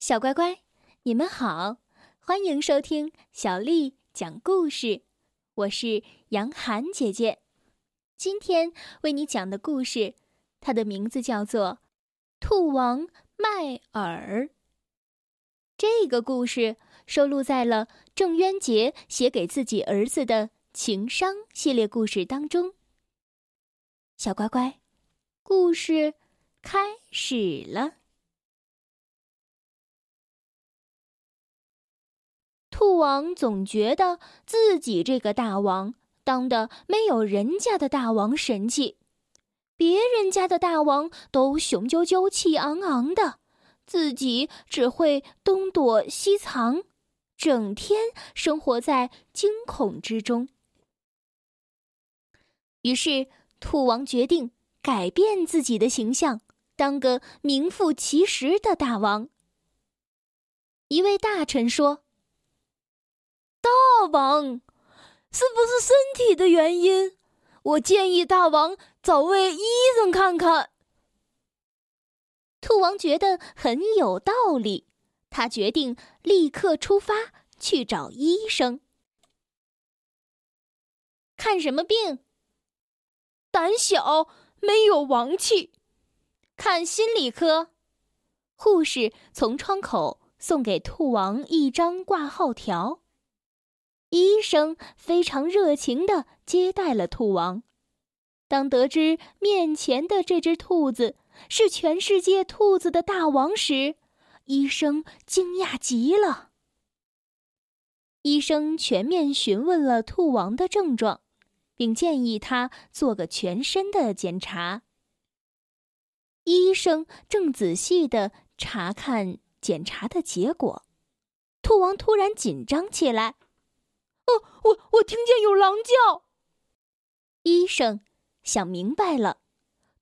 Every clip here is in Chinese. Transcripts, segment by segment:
小乖乖，你们好，欢迎收听小丽讲故事。我是杨涵姐姐，今天为你讲的故事，它的名字叫做《兔王麦尔》。这个故事收录在了郑渊洁写给自己儿子的情商系列故事当中。小乖乖，故事开始了。兔王总觉得自己这个大王当的没有人家的大王神气，别人家的大王都雄赳赳、气昂昂的，自己只会东躲西藏，整天生活在惊恐之中。于是，兔王决定改变自己的形象，当个名副其实的大王。一位大臣说。大王，是不是身体的原因？我建议大王找位医生看看。兔王觉得很有道理，他决定立刻出发去找医生。看什么病？胆小，没有王气。看心理科。护士从窗口送给兔王一张挂号条。医生非常热情地接待了兔王。当得知面前的这只兔子是全世界兔子的大王时，医生惊讶极了。医生全面询问了兔王的症状，并建议他做个全身的检查。医生正仔细地查看检查的结果，兔王突然紧张起来。我我听见有狼叫。医生想明白了，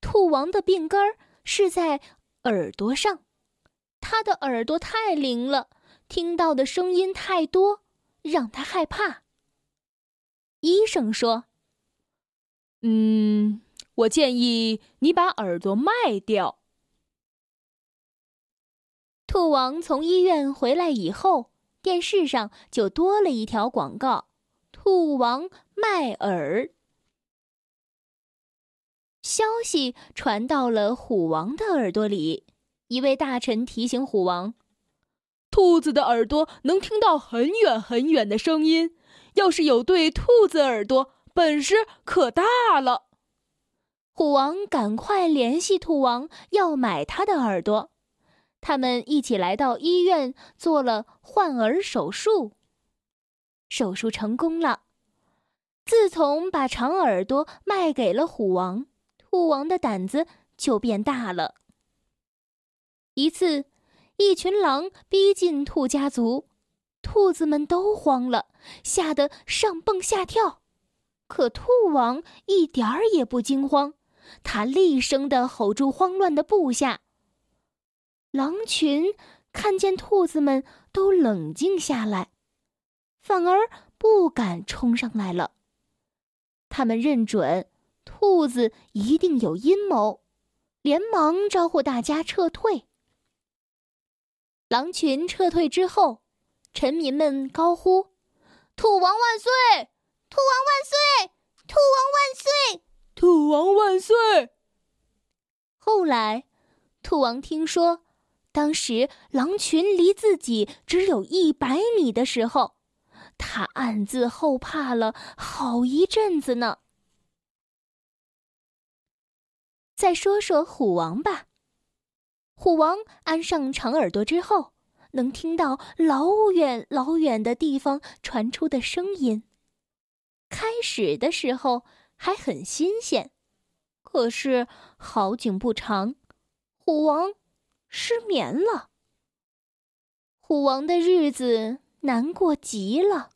兔王的病根儿是在耳朵上，他的耳朵太灵了，听到的声音太多，让他害怕。医生说：“嗯，我建议你把耳朵卖掉。”兔王从医院回来以后。电视上就多了一条广告：“兔王卖耳。”消息传到了虎王的耳朵里，一位大臣提醒虎王：“兔子的耳朵能听到很远很远的声音，要是有对兔子耳朵，本事可大了。”虎王赶快联系兔王，要买他的耳朵。他们一起来到医院做了换耳手术。手术成功了。自从把长耳朵卖给了虎王，兔王的胆子就变大了。一次，一群狼逼近兔家族，兔子们都慌了，吓得上蹦下跳。可兔王一点儿也不惊慌，他厉声地吼住慌乱的部下。狼群看见兔子们都冷静下来，反而不敢冲上来了。他们认准兔子一定有阴谋，连忙招呼大家撤退。狼群撤退之后，臣民们高呼：“兔王万岁！兔王万岁！兔王万岁！兔王万岁！”后来，兔王听说。当时狼群离自己只有一百米的时候，他暗自后怕了好一阵子呢。再说说虎王吧，虎王安上长耳朵之后，能听到老远老远的地方传出的声音。开始的时候还很新鲜，可是好景不长，虎王。失眠了。虎王的日子难过极了，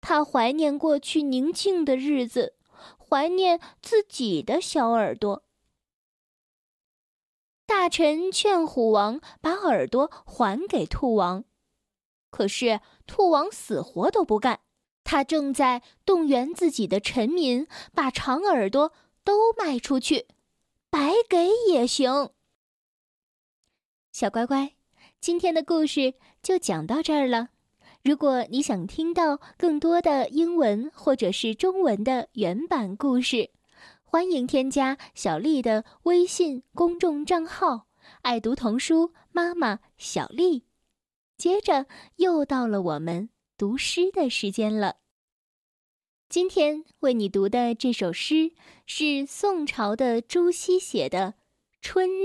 他怀念过去宁静的日子，怀念自己的小耳朵。大臣劝虎王把耳朵还给兔王，可是兔王死活都不干。他正在动员自己的臣民，把长耳朵都卖出去，白给也行。小乖乖，今天的故事就讲到这儿了。如果你想听到更多的英文或者是中文的原版故事，欢迎添加小丽的微信公众账号“爱读童书妈妈小丽”。接着又到了我们读诗的时间了。今天为你读的这首诗是宋朝的朱熹写的《春日》。